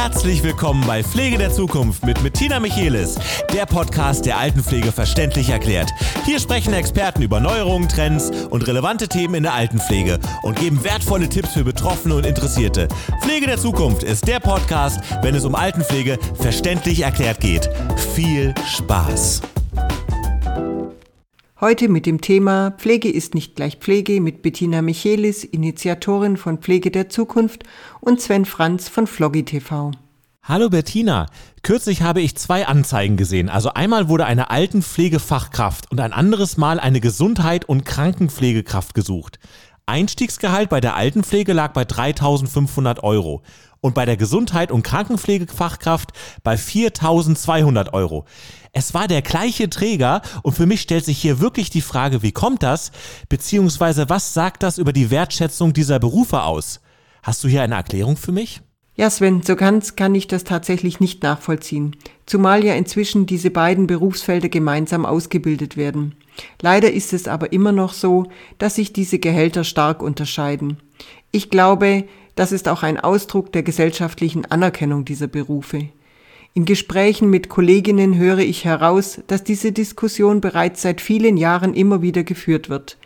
Herzlich willkommen bei Pflege der Zukunft mit Bettina Michelis, der Podcast, der Altenpflege verständlich erklärt. Hier sprechen Experten über Neuerungen, Trends und relevante Themen in der Altenpflege und geben wertvolle Tipps für Betroffene und Interessierte. Pflege der Zukunft ist der Podcast, wenn es um Altenpflege verständlich erklärt geht. Viel Spaß! Heute mit dem Thema Pflege ist nicht gleich Pflege mit Bettina Michelis, Initiatorin von Pflege der Zukunft und Sven Franz von Floggy TV. Hallo Bettina, kürzlich habe ich zwei Anzeigen gesehen. Also einmal wurde eine Altenpflegefachkraft und ein anderes Mal eine Gesundheit- und Krankenpflegekraft gesucht. Einstiegsgehalt bei der Altenpflege lag bei 3500 Euro und bei der Gesundheit- und Krankenpflegefachkraft bei 4200 Euro. Es war der gleiche Träger und für mich stellt sich hier wirklich die Frage, wie kommt das? Beziehungsweise was sagt das über die Wertschätzung dieser Berufe aus? Hast du hier eine Erklärung für mich? Ja, Sven, so ganz kann ich das tatsächlich nicht nachvollziehen, zumal ja inzwischen diese beiden Berufsfelder gemeinsam ausgebildet werden. Leider ist es aber immer noch so, dass sich diese Gehälter stark unterscheiden. Ich glaube, das ist auch ein Ausdruck der gesellschaftlichen Anerkennung dieser Berufe. In Gesprächen mit Kolleginnen höre ich heraus, dass diese Diskussion bereits seit vielen Jahren immer wieder geführt wird.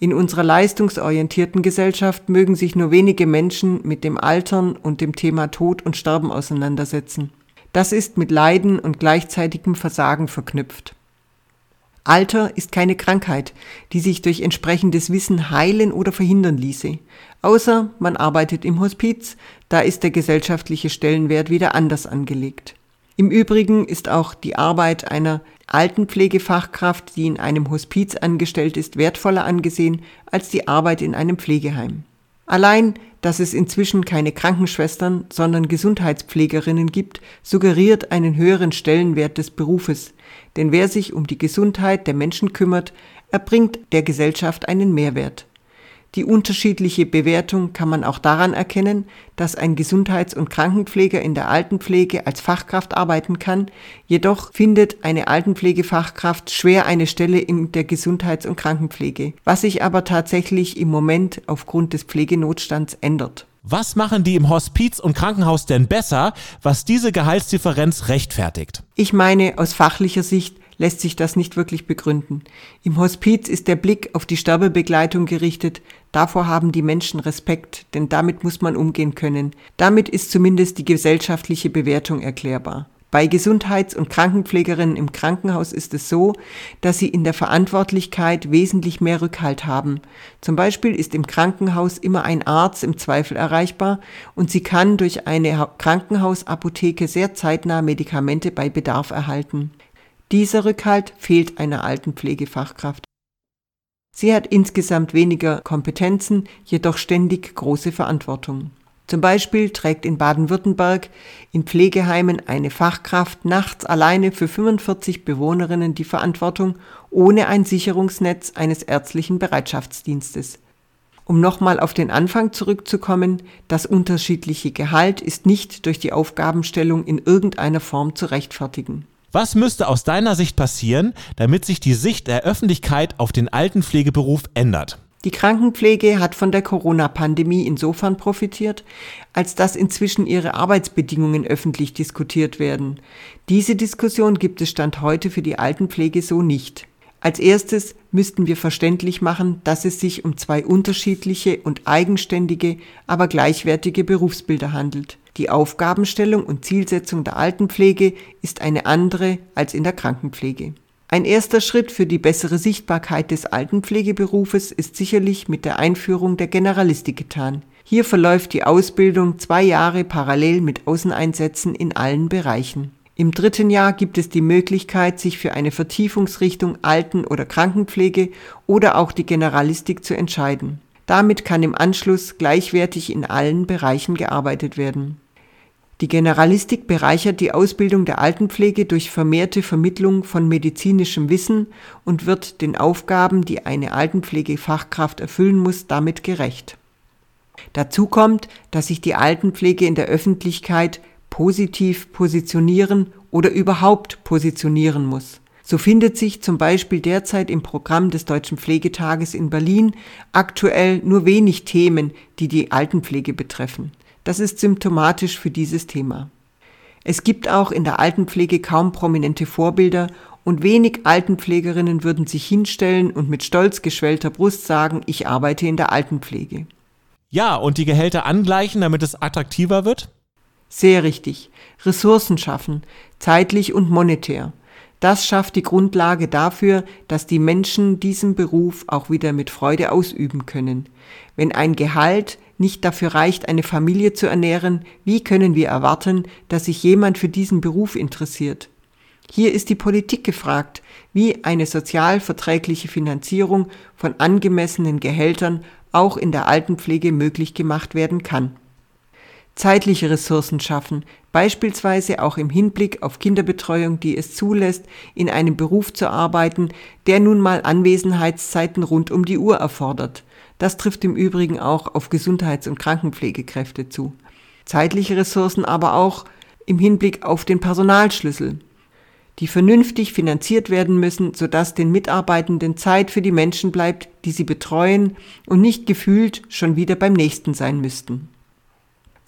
In unserer leistungsorientierten Gesellschaft mögen sich nur wenige Menschen mit dem Altern und dem Thema Tod und Sterben auseinandersetzen. Das ist mit Leiden und gleichzeitigem Versagen verknüpft. Alter ist keine Krankheit, die sich durch entsprechendes Wissen heilen oder verhindern ließe. Außer man arbeitet im Hospiz, da ist der gesellschaftliche Stellenwert wieder anders angelegt. Im Übrigen ist auch die Arbeit einer Altenpflegefachkraft, die in einem Hospiz angestellt ist, wertvoller angesehen als die Arbeit in einem Pflegeheim. Allein, dass es inzwischen keine Krankenschwestern, sondern Gesundheitspflegerinnen gibt, suggeriert einen höheren Stellenwert des Berufes, denn wer sich um die Gesundheit der Menschen kümmert, erbringt der Gesellschaft einen Mehrwert. Die unterschiedliche Bewertung kann man auch daran erkennen, dass ein Gesundheits- und Krankenpfleger in der Altenpflege als Fachkraft arbeiten kann, jedoch findet eine Altenpflegefachkraft schwer eine Stelle in der Gesundheits- und Krankenpflege, was sich aber tatsächlich im Moment aufgrund des Pflegenotstands ändert. Was machen die im Hospiz und Krankenhaus denn besser, was diese Gehaltsdifferenz rechtfertigt? Ich meine, aus fachlicher Sicht lässt sich das nicht wirklich begründen. Im Hospiz ist der Blick auf die Sterbebegleitung gerichtet, davor haben die Menschen Respekt, denn damit muss man umgehen können. Damit ist zumindest die gesellschaftliche Bewertung erklärbar. Bei Gesundheits- und Krankenpflegerinnen im Krankenhaus ist es so, dass sie in der Verantwortlichkeit wesentlich mehr Rückhalt haben. Zum Beispiel ist im Krankenhaus immer ein Arzt im Zweifel erreichbar und sie kann durch eine Krankenhausapotheke sehr zeitnah Medikamente bei Bedarf erhalten. Dieser Rückhalt fehlt einer alten Pflegefachkraft. Sie hat insgesamt weniger Kompetenzen, jedoch ständig große Verantwortung. Zum Beispiel trägt in Baden-Württemberg in Pflegeheimen eine Fachkraft nachts alleine für 45 Bewohnerinnen die Verantwortung ohne ein Sicherungsnetz eines ärztlichen Bereitschaftsdienstes. Um nochmal auf den Anfang zurückzukommen, das unterschiedliche Gehalt ist nicht durch die Aufgabenstellung in irgendeiner Form zu rechtfertigen. Was müsste aus deiner Sicht passieren, damit sich die Sicht der Öffentlichkeit auf den Altenpflegeberuf ändert? Die Krankenpflege hat von der Corona-Pandemie insofern profitiert, als dass inzwischen ihre Arbeitsbedingungen öffentlich diskutiert werden. Diese Diskussion gibt es Stand heute für die Altenpflege so nicht. Als erstes müssten wir verständlich machen, dass es sich um zwei unterschiedliche und eigenständige, aber gleichwertige Berufsbilder handelt. Die Aufgabenstellung und Zielsetzung der Altenpflege ist eine andere als in der Krankenpflege. Ein erster Schritt für die bessere Sichtbarkeit des Altenpflegeberufes ist sicherlich mit der Einführung der Generalistik getan. Hier verläuft die Ausbildung zwei Jahre parallel mit Außeneinsätzen in allen Bereichen. Im dritten Jahr gibt es die Möglichkeit, sich für eine Vertiefungsrichtung Alten- oder Krankenpflege oder auch die Generalistik zu entscheiden. Damit kann im Anschluss gleichwertig in allen Bereichen gearbeitet werden. Die Generalistik bereichert die Ausbildung der Altenpflege durch vermehrte Vermittlung von medizinischem Wissen und wird den Aufgaben, die eine Altenpflegefachkraft erfüllen muss, damit gerecht. Dazu kommt, dass sich die Altenpflege in der Öffentlichkeit positiv positionieren oder überhaupt positionieren muss. So findet sich zum Beispiel derzeit im Programm des Deutschen Pflegetages in Berlin aktuell nur wenig Themen, die die Altenpflege betreffen. Das ist symptomatisch für dieses Thema. Es gibt auch in der Altenpflege kaum prominente Vorbilder und wenig Altenpflegerinnen würden sich hinstellen und mit stolz geschwellter Brust sagen, ich arbeite in der Altenpflege. Ja, und die Gehälter angleichen, damit es attraktiver wird? Sehr richtig. Ressourcen schaffen, zeitlich und monetär. Das schafft die Grundlage dafür, dass die Menschen diesen Beruf auch wieder mit Freude ausüben können. Wenn ein Gehalt nicht dafür reicht, eine Familie zu ernähren, wie können wir erwarten, dass sich jemand für diesen Beruf interessiert? Hier ist die Politik gefragt, wie eine sozialverträgliche Finanzierung von angemessenen Gehältern auch in der Altenpflege möglich gemacht werden kann zeitliche Ressourcen schaffen, beispielsweise auch im Hinblick auf Kinderbetreuung, die es zulässt, in einem Beruf zu arbeiten, der nun mal Anwesenheitszeiten rund um die Uhr erfordert. Das trifft im Übrigen auch auf Gesundheits- und Krankenpflegekräfte zu. Zeitliche Ressourcen aber auch im Hinblick auf den Personalschlüssel, die vernünftig finanziert werden müssen, sodass den Mitarbeitenden Zeit für die Menschen bleibt, die sie betreuen und nicht gefühlt schon wieder beim nächsten sein müssten.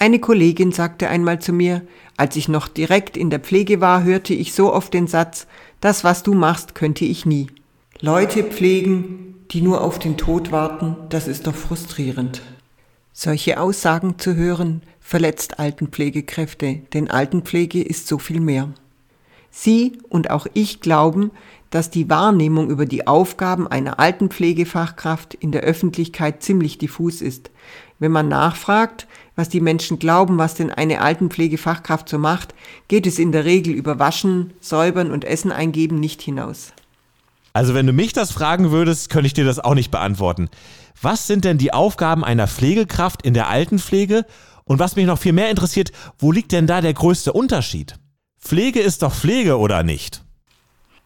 Eine Kollegin sagte einmal zu mir, als ich noch direkt in der Pflege war, hörte ich so oft den Satz, das, was du machst, könnte ich nie. Leute pflegen, die nur auf den Tod warten, das ist doch frustrierend. Solche Aussagen zu hören, verletzt Altenpflegekräfte, denn Altenpflege ist so viel mehr. Sie und auch ich glauben, dass die Wahrnehmung über die Aufgaben einer Altenpflegefachkraft in der Öffentlichkeit ziemlich diffus ist. Wenn man nachfragt, was die Menschen glauben, was denn eine Altenpflegefachkraft so macht, geht es in der Regel über Waschen, Säubern und Essen eingeben nicht hinaus. Also wenn du mich das fragen würdest, könnte ich dir das auch nicht beantworten. Was sind denn die Aufgaben einer Pflegekraft in der Altenpflege? Und was mich noch viel mehr interessiert, wo liegt denn da der größte Unterschied? Pflege ist doch Pflege oder nicht?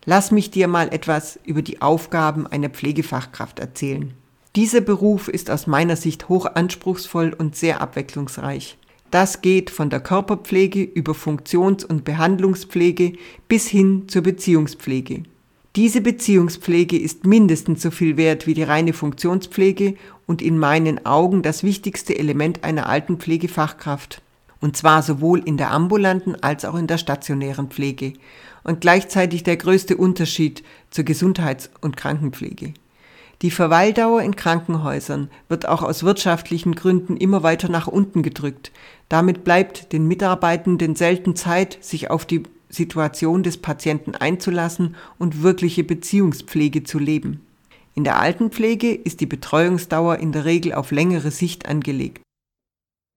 Lass mich dir mal etwas über die Aufgaben einer Pflegefachkraft erzählen. Dieser Beruf ist aus meiner Sicht hoch anspruchsvoll und sehr abwechslungsreich. Das geht von der Körperpflege über Funktions- und Behandlungspflege bis hin zur Beziehungspflege. Diese Beziehungspflege ist mindestens so viel wert wie die reine Funktionspflege und in meinen Augen das wichtigste Element einer Altenpflegefachkraft. Und zwar sowohl in der ambulanten als auch in der stationären Pflege und gleichzeitig der größte Unterschied zur Gesundheits- und Krankenpflege. Die Verweildauer in Krankenhäusern wird auch aus wirtschaftlichen Gründen immer weiter nach unten gedrückt. Damit bleibt den Mitarbeitenden selten Zeit, sich auf die Situation des Patienten einzulassen und wirkliche Beziehungspflege zu leben. In der Altenpflege ist die Betreuungsdauer in der Regel auf längere Sicht angelegt.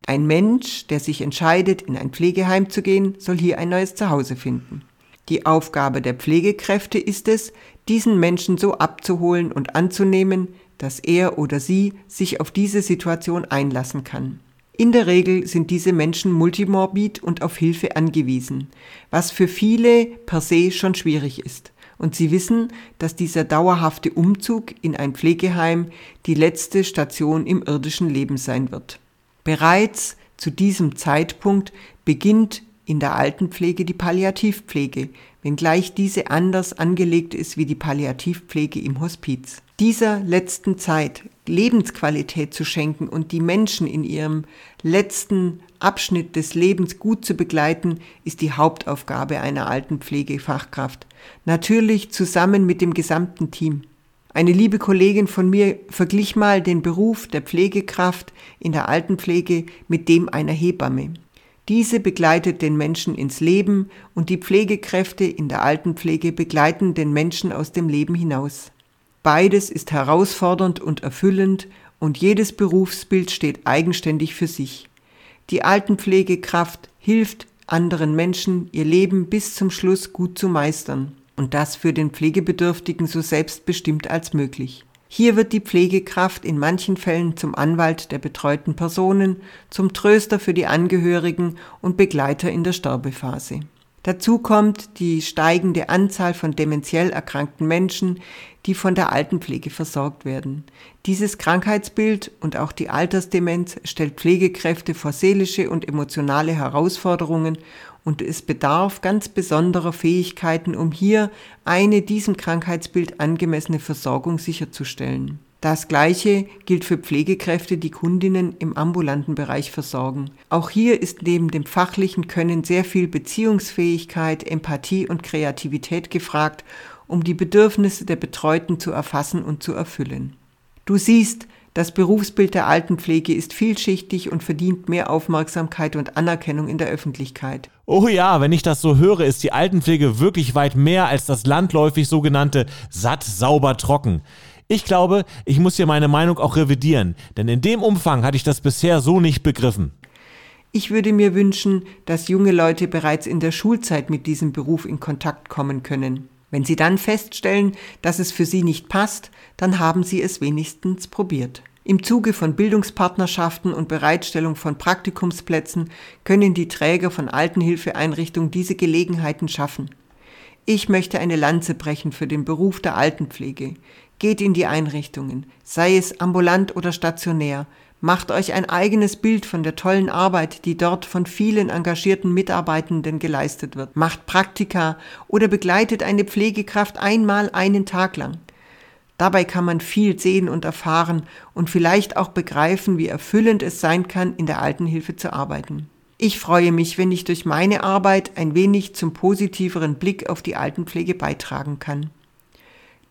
Ein Mensch, der sich entscheidet, in ein Pflegeheim zu gehen, soll hier ein neues Zuhause finden. Die Aufgabe der Pflegekräfte ist es, diesen Menschen so abzuholen und anzunehmen, dass er oder sie sich auf diese Situation einlassen kann. In der Regel sind diese Menschen multimorbid und auf Hilfe angewiesen, was für viele per se schon schwierig ist. Und sie wissen, dass dieser dauerhafte Umzug in ein Pflegeheim die letzte Station im irdischen Leben sein wird. Bereits zu diesem Zeitpunkt beginnt in der Altenpflege die Palliativpflege, wenngleich diese anders angelegt ist wie die Palliativpflege im Hospiz. Dieser letzten Zeit Lebensqualität zu schenken und die Menschen in ihrem letzten Abschnitt des Lebens gut zu begleiten, ist die Hauptaufgabe einer Altenpflegefachkraft. Natürlich zusammen mit dem gesamten Team. Eine liebe Kollegin von mir verglich mal den Beruf der Pflegekraft in der Altenpflege mit dem einer Hebamme. Diese begleitet den Menschen ins Leben und die Pflegekräfte in der Altenpflege begleiten den Menschen aus dem Leben hinaus. Beides ist herausfordernd und erfüllend und jedes Berufsbild steht eigenständig für sich. Die Altenpflegekraft hilft anderen Menschen, ihr Leben bis zum Schluss gut zu meistern und das für den Pflegebedürftigen so selbstbestimmt als möglich. Hier wird die Pflegekraft in manchen Fällen zum Anwalt der betreuten Personen, zum Tröster für die Angehörigen und Begleiter in der Sterbephase. Dazu kommt die steigende Anzahl von dementiell erkrankten Menschen, die von der Altenpflege versorgt werden. Dieses Krankheitsbild und auch die Altersdemenz stellt Pflegekräfte vor seelische und emotionale Herausforderungen und es bedarf ganz besonderer Fähigkeiten, um hier eine diesem Krankheitsbild angemessene Versorgung sicherzustellen. Das Gleiche gilt für Pflegekräfte, die Kundinnen im ambulanten Bereich versorgen. Auch hier ist neben dem fachlichen Können sehr viel Beziehungsfähigkeit, Empathie und Kreativität gefragt, um die Bedürfnisse der Betreuten zu erfassen und zu erfüllen. Du siehst, das Berufsbild der Altenpflege ist vielschichtig und verdient mehr Aufmerksamkeit und Anerkennung in der Öffentlichkeit. Oh ja, wenn ich das so höre, ist die Altenpflege wirklich weit mehr als das landläufig sogenannte satt, sauber, trocken. Ich glaube, ich muss hier meine Meinung auch revidieren, denn in dem Umfang hatte ich das bisher so nicht begriffen. Ich würde mir wünschen, dass junge Leute bereits in der Schulzeit mit diesem Beruf in Kontakt kommen können. Wenn sie dann feststellen, dass es für sie nicht passt, dann haben sie es wenigstens probiert. Im Zuge von Bildungspartnerschaften und Bereitstellung von Praktikumsplätzen können die Träger von Altenhilfeeinrichtungen diese Gelegenheiten schaffen. Ich möchte eine Lanze brechen für den Beruf der Altenpflege. Geht in die Einrichtungen, sei es ambulant oder stationär, macht euch ein eigenes Bild von der tollen Arbeit, die dort von vielen engagierten Mitarbeitenden geleistet wird. Macht Praktika oder begleitet eine Pflegekraft einmal einen Tag lang. Dabei kann man viel sehen und erfahren und vielleicht auch begreifen, wie erfüllend es sein kann, in der Altenhilfe zu arbeiten. Ich freue mich, wenn ich durch meine Arbeit ein wenig zum positiveren Blick auf die Altenpflege beitragen kann.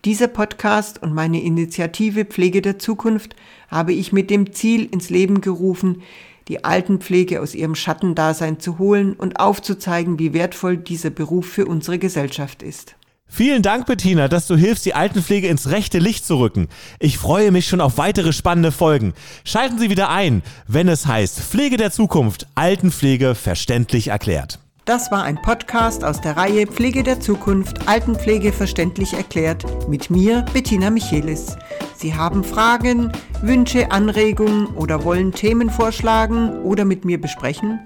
Dieser Podcast und meine Initiative Pflege der Zukunft habe ich mit dem Ziel ins Leben gerufen, die Altenpflege aus ihrem Schattendasein zu holen und aufzuzeigen, wie wertvoll dieser Beruf für unsere Gesellschaft ist. Vielen Dank, Bettina, dass du hilfst, die Altenpflege ins rechte Licht zu rücken. Ich freue mich schon auf weitere spannende Folgen. Schalten Sie wieder ein, wenn es heißt Pflege der Zukunft, Altenpflege verständlich erklärt. Das war ein Podcast aus der Reihe Pflege der Zukunft, Altenpflege verständlich erklärt mit mir, Bettina Michelis. Sie haben Fragen, Wünsche, Anregungen oder wollen Themen vorschlagen oder mit mir besprechen?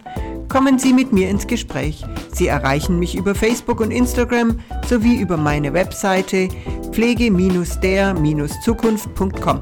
Kommen Sie mit mir ins Gespräch. Sie erreichen mich über Facebook und Instagram sowie über meine Webseite pflege-der-zukunft.com.